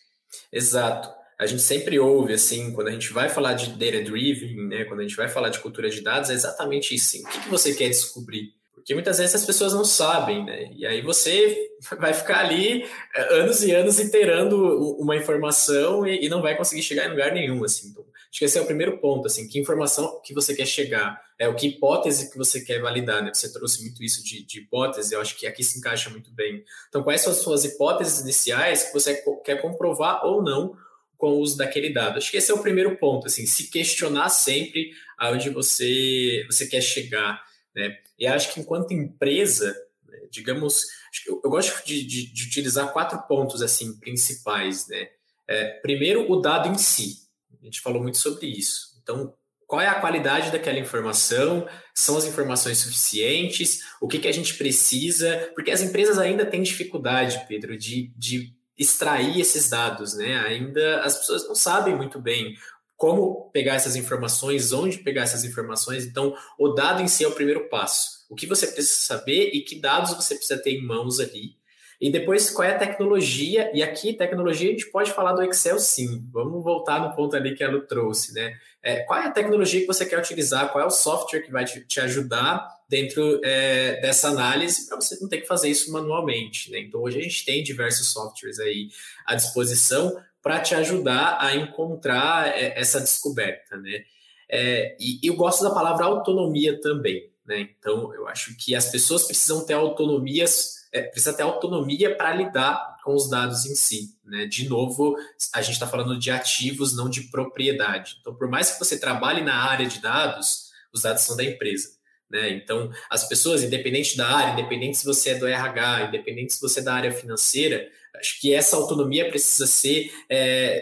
Exato. A gente sempre ouve assim, quando a gente vai falar de data driven, né? Quando a gente vai falar de cultura de dados, é exatamente isso. Assim, o que, que você quer descobrir? Porque muitas vezes as pessoas não sabem, né? E aí você vai ficar ali é, anos e anos iterando uma informação e, e não vai conseguir chegar em lugar nenhum, assim. Então, Acho que esse é o primeiro ponto, assim, que informação que você quer chegar, é o que hipótese que você quer validar, né? Você trouxe muito isso de, de hipótese, eu acho que aqui se encaixa muito bem. Então, quais são as suas hipóteses iniciais que você quer comprovar ou não com o uso daquele dado? Acho que esse é o primeiro ponto, assim, se questionar sempre aonde você, você quer chegar, né? E acho que enquanto empresa, né, digamos, eu, eu, gosto de, de, de, utilizar quatro pontos, assim, principais, né? É, primeiro, o dado em si. A gente falou muito sobre isso. Então, qual é a qualidade daquela informação? São as informações suficientes? O que, que a gente precisa? Porque as empresas ainda têm dificuldade, Pedro, de, de extrair esses dados, né? Ainda as pessoas não sabem muito bem como pegar essas informações, onde pegar essas informações. Então, o dado em si é o primeiro passo. O que você precisa saber e que dados você precisa ter em mãos ali e depois, qual é a tecnologia? E aqui, tecnologia, a gente pode falar do Excel sim. Vamos voltar no ponto ali que a Lu trouxe, né? É, qual é a tecnologia que você quer utilizar? Qual é o software que vai te, te ajudar dentro é, dessa análise para você não ter que fazer isso manualmente, né? Então, hoje a gente tem diversos softwares aí à disposição para te ajudar a encontrar é, essa descoberta, né? É, e eu gosto da palavra autonomia também, né? Então, eu acho que as pessoas precisam ter autonomias é, precisa ter autonomia para lidar com os dados em si. Né? De novo, a gente está falando de ativos, não de propriedade. Então, por mais que você trabalhe na área de dados, os dados são da empresa. Né? Então, as pessoas, independente da área, independente se você é do RH, independente se você é da área financeira, acho que essa autonomia precisa ser. É,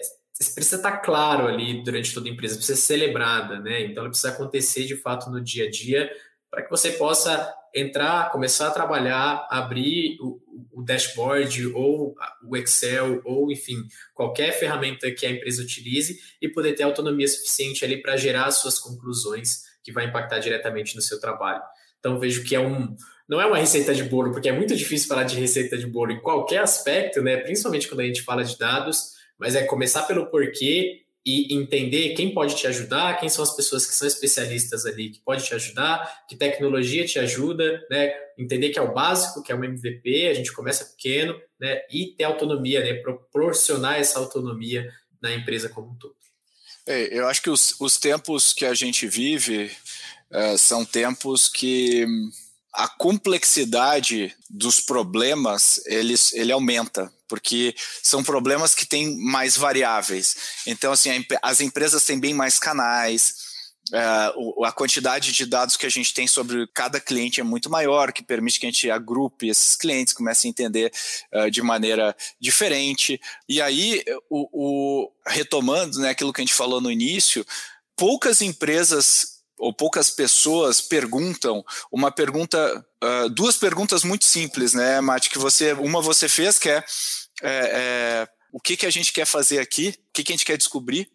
precisa estar tá claro ali durante toda a empresa, precisa ser celebrada, né? Então, ela precisa acontecer de fato no dia a dia para que você possa entrar, começar a trabalhar, abrir o, o, dashboard ou o Excel ou, enfim, qualquer ferramenta que a empresa utilize e poder ter autonomia suficiente ali para gerar as suas conclusões que vai impactar diretamente no seu trabalho. Então, vejo que é um, não é uma receita de bolo, porque é muito difícil falar de receita de bolo em qualquer aspecto, né? principalmente quando a gente fala de dados, mas é começar pelo porquê e entender quem pode te ajudar, quem são as pessoas que são especialistas ali, que pode te ajudar, que tecnologia te ajuda, né? Entender que é o básico, que é um MVP, a gente começa pequeno, né? E ter autonomia, né? Proporcionar essa autonomia na empresa como um todo.
É, eu acho que os, os tempos que a gente vive uh, são tempos que a complexidade dos problemas eles, ele aumenta, porque são problemas que têm mais variáveis. Então, assim, as empresas têm bem mais canais, Uh, a quantidade de dados que a gente tem sobre cada cliente é muito maior, que permite que a gente agrupe esses clientes, comece a entender uh, de maneira diferente. E aí, o, o, retomando né, aquilo que a gente falou no início, poucas empresas ou poucas pessoas perguntam uma pergunta, uh, duas perguntas muito simples, né, Mate, que você, uma você fez, que é, é, é o que, que a gente quer fazer aqui, o que, que a gente quer descobrir,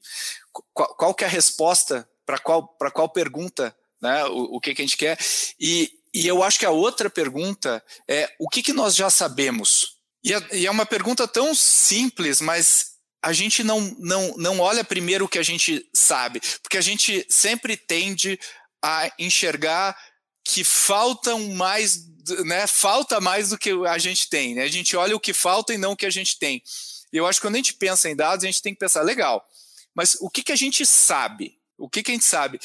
qual, qual que é a resposta para qual, para qual pergunta, né, o, o que, que a gente quer, e, e eu acho que a outra pergunta é o que, que nós já sabemos? E é, e é uma pergunta tão simples, mas a gente não, não, não olha primeiro o que a gente sabe, porque a gente sempre tende a enxergar que faltam mais, né? Falta mais do que a gente tem, né? A gente olha o que falta e não o que a gente tem. E eu acho que quando a gente pensa em dados, a gente tem que pensar, legal, mas o que, que a gente sabe? O que, que a gente sabe?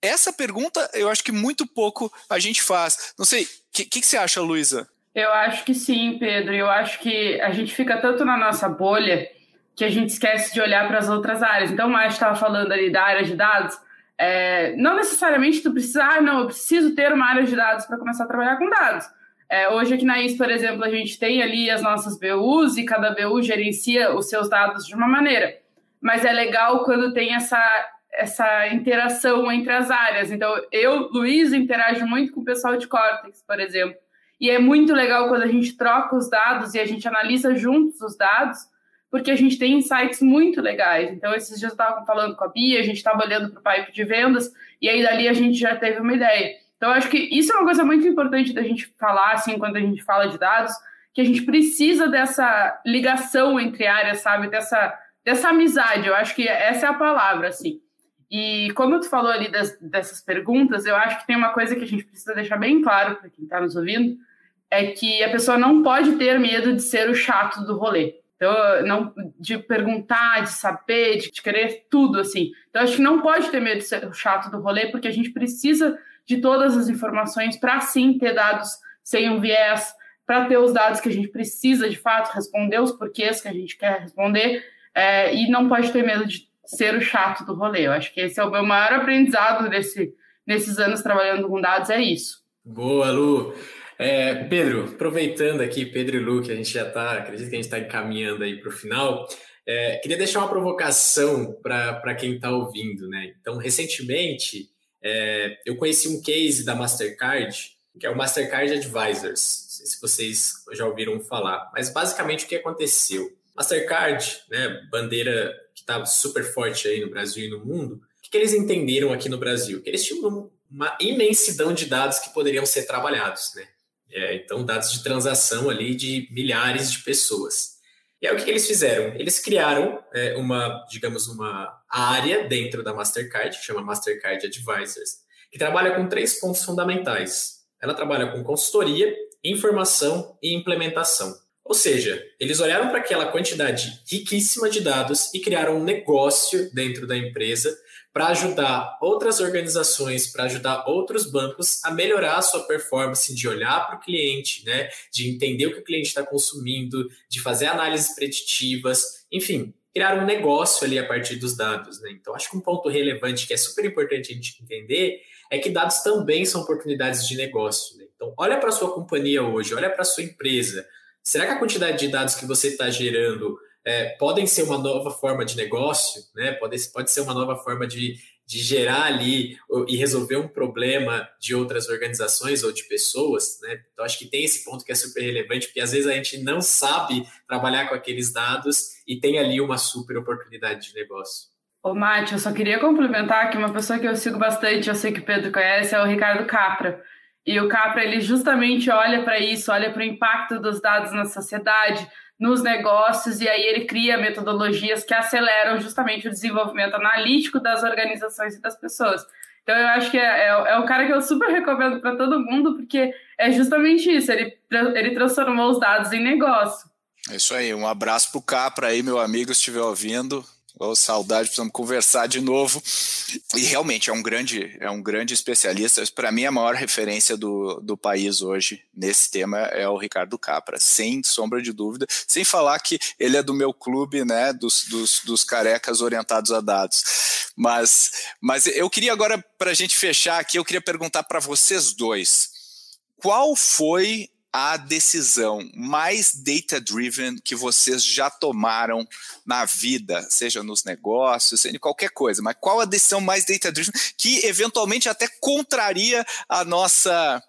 Essa pergunta eu acho que muito pouco a gente faz. Não sei, o que, que, que você acha, Luísa?
Eu acho que sim, Pedro. Eu acho que a gente fica tanto na nossa bolha que a gente esquece de olhar para as outras áreas. Então, o Márcio estava falando ali da área de dados. É, não necessariamente tu precisa, ah, não, eu preciso ter uma área de dados para começar a trabalhar com dados. É, hoje aqui na IS, por exemplo, a gente tem ali as nossas BUs e cada BU gerencia os seus dados de uma maneira. Mas é legal quando tem essa, essa interação entre as áreas. Então, eu, Luiz, interajo muito com o pessoal de Cortex, por exemplo. E é muito legal quando a gente troca os dados e a gente analisa juntos os dados, porque a gente tem insights muito legais. Então, esses dias eu estava falando com a Bia, a gente estava olhando para o pipe de vendas, e aí dali a gente já teve uma ideia. Então, acho que isso é uma coisa muito importante da gente falar, assim, quando a gente fala de dados, que a gente precisa dessa ligação entre áreas, sabe? Dessa, dessa amizade. Eu acho que essa é a palavra, assim. E como tu falou ali das, dessas perguntas, eu acho que tem uma coisa que a gente precisa deixar bem claro para quem está nos ouvindo, é que a pessoa não pode ter medo de ser o chato do rolê. Então, não, de perguntar, de saber, de, querer tudo, assim. Então, acho que não pode ter medo de ser chato do rolê, porque a gente precisa de todas as informações para, sim, ter dados sem um viés, para ter os dados que a gente precisa, de fato, responder os porquês que a gente quer responder, é, e não pode ter medo de ser o chato do rolê. Eu acho que esse é o meu maior aprendizado desse, nesses anos trabalhando com dados, é isso.
Boa, Lu! É, Pedro, aproveitando aqui, Pedro e Lu, que a gente já está, acredito que a gente está encaminhando aí para o final, é, queria deixar uma provocação para quem está ouvindo, né? Então, recentemente, é, eu conheci um case da Mastercard, que é o Mastercard Advisors, não sei se vocês já ouviram falar, mas basicamente o que aconteceu? Mastercard, né, bandeira que está super forte aí no Brasil e no mundo, o que eles entenderam aqui no Brasil? Que eles tinham uma imensidão de dados que poderiam ser trabalhados, né? É, então, dados de transação ali de milhares de pessoas. E aí, o que eles fizeram? Eles criaram é, uma, digamos, uma área dentro da Mastercard, que chama Mastercard Advisors, que trabalha com três pontos fundamentais. Ela trabalha com consultoria, informação e implementação. Ou seja, eles olharam para aquela quantidade riquíssima de dados e criaram um negócio dentro da empresa para ajudar outras organizações, para ajudar outros bancos a melhorar a sua performance, de olhar para o cliente, né, de entender o que o cliente está consumindo, de fazer análises preditivas, enfim, criar um negócio ali a partir dos dados. Né? Então, acho que um ponto relevante que é super importante a gente entender é que dados também são oportunidades de negócio. Né? Então, olha para a sua companhia hoje, olha para a sua empresa. Será que a quantidade de dados que você está gerando é, podem ser uma nova forma de negócio, né? Pode, pode ser uma nova forma de, de gerar ali e resolver um problema de outras organizações ou de pessoas, né? Então acho que tem esse ponto que é super relevante, porque às vezes a gente não sabe trabalhar com aqueles dados e tem ali uma super oportunidade de negócio.
Ô, Mate, eu só queria complementar que uma pessoa que eu sigo bastante, eu sei que o Pedro conhece, é o Ricardo Capra. E o Capra, ele justamente olha para isso, olha para o impacto dos dados na sociedade, nos negócios, e aí ele cria metodologias que aceleram justamente o desenvolvimento analítico das organizações e das pessoas. Então, eu acho que é, é, é um cara que eu super recomendo para todo mundo, porque é justamente isso, ele, ele transformou os dados em negócio.
É isso aí, um abraço para o Capra aí, meu amigo, se estiver ouvindo. Oh, saudade, precisamos conversar de novo. E realmente é um grande, é um grande especialista. Para mim, a maior referência do, do país hoje nesse tema é o Ricardo Capra, sem sombra de dúvida. Sem falar que ele é do meu clube, né, dos, dos, dos carecas orientados a dados. Mas, mas eu queria agora, para a gente fechar aqui, eu queria perguntar para vocês dois. Qual foi a decisão mais data-driven que vocês já tomaram na vida, seja nos negócios, seja em qualquer coisa, mas qual a decisão mais data-driven que eventualmente até contraria a nossa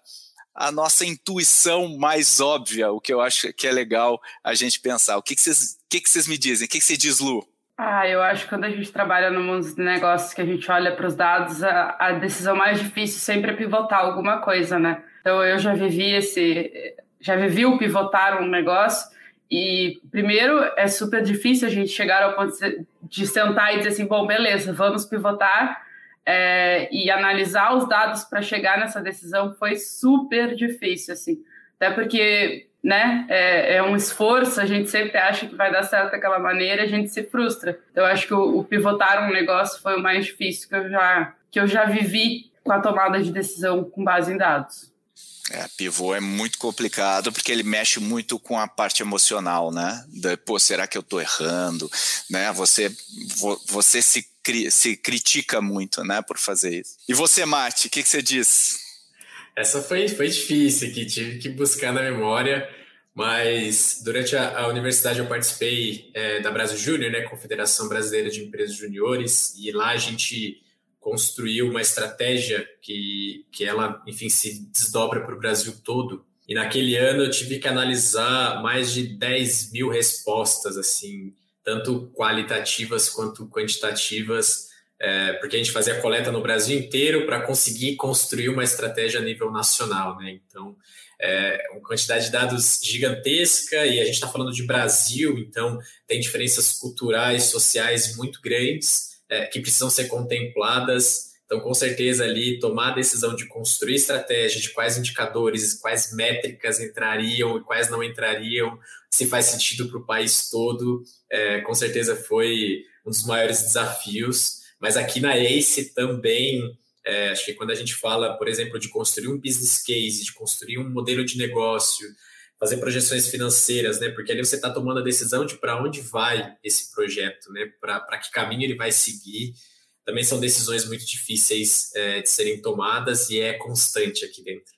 a nossa intuição mais óbvia, o que eu acho que é legal a gente pensar. O que, que, vocês, que, que me dizem? O que, que você diz, Lu?
Ah, eu acho que quando a gente trabalha no mundo dos negócios, que a gente olha para os dados, a, a decisão mais difícil sempre é pivotar alguma coisa, né? Então eu já vivi esse, já vivi o pivotar um negócio e primeiro é super difícil a gente chegar ao ponto de sentar e dizer assim, bom, beleza, vamos pivotar. é, e analisar os dados para chegar nessa decisão foi super difícil, assim. Até porque né, é, é, um esforço, a gente sempre acha que vai dar certo daquela maneira, a gente se frustra. Então, eu acho que o, o pivotar um negócio foi o mais difícil que eu já, que eu já vivi com a tomada de decisão com base em dados.
É, pivô é muito complicado porque ele mexe muito com a parte emocional, né? De, pô, será que eu tô errando? Né? Você, você se, se critica muito, né, por fazer isso. E você, Mate, o que, que você diz?
Essa foi, foi difícil aqui, tive que buscar na memória, mas durante a, a universidade eu participei é, da Brasil Júnior, né, Confederação Brasileira de Empresas Juniores, e lá a gente construiu uma estratégia que, que ela, enfim, se desdobra para o Brasil todo. E naquele ano eu tive que analisar mais de 10 mil respostas, assim, tanto qualitativas quanto quantitativas, é, porque a gente fazia coleta no Brasil inteiro para conseguir construir uma estratégia a nível nacional, né? Então, é uma quantidade de dados gigantesca e a gente está falando de Brasil, então tem diferenças culturais, sociais muito grandes é, que precisam ser contempladas. Então, com certeza, ali tomar a decisão de construir estratégia, de quais indicadores, quais métricas entrariam e quais não entrariam, se faz sentido para o país todo, é, com certeza foi um dos maiores desafios. Mas aqui na ACE também, é, acho que quando a gente fala, por exemplo, de construir um business case, de construir um modelo de negócio, fazer projeções financeiras, né? Porque ali você está tomando a decisão de para onde vai esse projeto, né? Para que caminho ele vai seguir. Também são decisões muito difíceis é, de serem tomadas e é constante aqui dentro.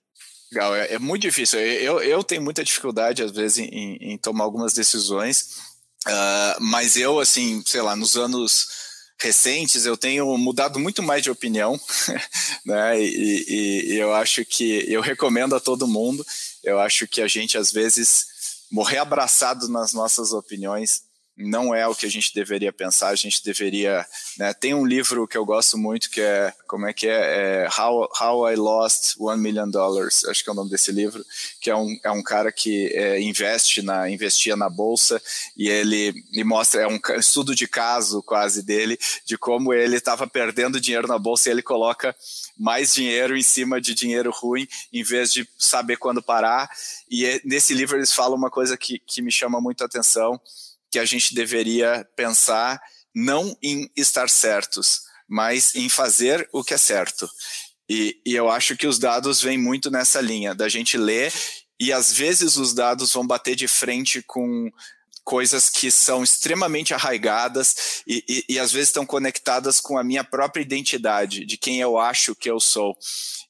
Legal, é, é muito difícil. Eu, eu tenho muita dificuldade, às vezes, em, em tomar algumas decisões, uh, mas eu, assim, sei lá, nos anos recentes eu tenho mudado muito mais de opinião, né? E, e, e, eu acho que eu recomendo a todo mundo. Eu acho que a gente às vezes morrer abraçado nas nossas opiniões não é o que a gente deveria pensar, a gente deveria. Né? Tem um livro que eu gosto muito que é. Como é que é? é How, How I Lost One Million Dollars, acho que é o nome desse livro, que é um, é um cara que é, investe na, investia na bolsa e ele me mostra, é um estudo de caso quase dele, de como ele estava perdendo dinheiro na bolsa e ele coloca mais dinheiro em cima de dinheiro ruim, em vez de saber quando parar. E é, nesse livro eles falam uma coisa que, que me chama muito a atenção que a gente deveria pensar não em estar certos, mas em fazer o que é certo. E, e, eu acho que os dados vêm muito nessa linha, da gente ler e às vezes os dados vão bater de frente com coisas que são extremamente arraigadas e, e, e às vezes estão conectadas com a minha própria identidade, de quem eu acho que eu sou.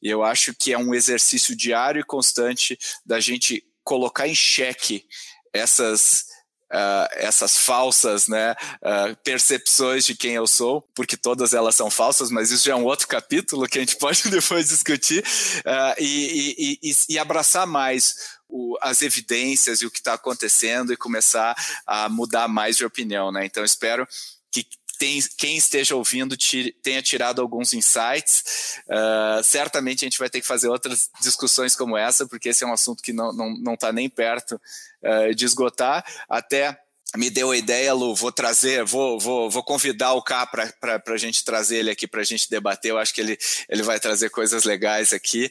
E eu acho que é um exercício diário e constante da gente colocar em xeque essas Uh, essas falsas né, uh, percepções de quem eu sou, porque todas elas são falsas, mas isso já é um outro capítulo que a gente pode depois discutir, uh, e, e, e, e, abraçar mais o, as evidências e o que está acontecendo e começar a mudar mais de opinião. Né? Então, espero que tem, quem esteja ouvindo tire, tenha tirado alguns insights. Uh, certamente a gente vai ter que fazer outras discussões como essa, porque esse é um assunto que não está não, não tá nem perto uh, de esgotar. Até me deu a ideia, Lu, vou trazer, vou, vou, vou convidar o K para a gente trazer ele aqui para a gente debater. Eu acho que ele, ele vai trazer coisas legais aqui.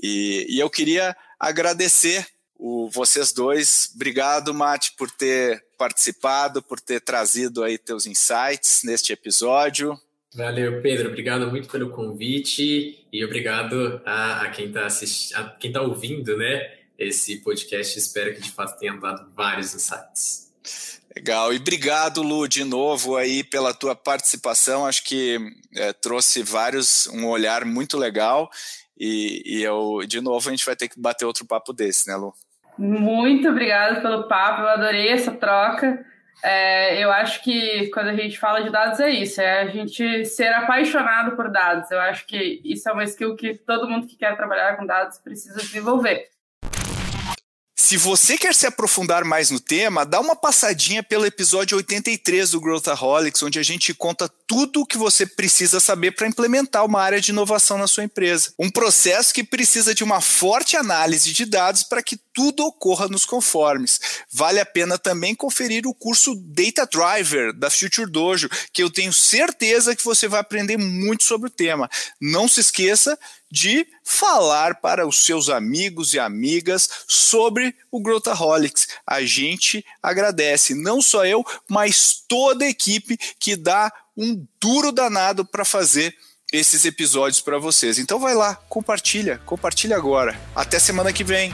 E, e eu queria agradecer o, vocês dois. Obrigado, Mate, por ter participado, por ter trazido aí teus insights neste episódio.
Valeu, Pedro. Obrigado muito pelo convite e obrigado a, a quem está quem está ouvindo, né? Esse podcast. Espero que de fato tenha dado vários insights.
Legal, e obrigado, Lu, de novo aí pela tua participação. Acho que é, trouxe vários, um olhar muito legal. E, e eu, de novo, a gente vai ter que bater outro papo desse, né, Lu?
Muito obrigada pelo papo, eu adorei essa troca. É, eu acho que quando a gente fala de dados é isso, é a gente ser apaixonado por dados. Eu acho que isso é uma skill que todo mundo que quer trabalhar com dados precisa desenvolver.
Se você quer se aprofundar mais no tema, dá uma passadinha pelo episódio 83 do Growthaholics, onde a gente conta tudo o que você precisa saber para implementar uma área de inovação na sua empresa. Um processo que precisa de uma forte análise de dados para que tudo ocorra nos conformes. Vale a pena também conferir o curso Data Driver da Future Dojo, que eu tenho certeza que você vai aprender muito sobre o tema. Não se esqueça de falar para os seus amigos e amigas sobre o Growthaholics. A gente agradece, não só eu, mas toda a equipe que dá um duro danado para fazer esses episódios para vocês. Então vai lá, compartilha, compartilha agora. Até semana que vem.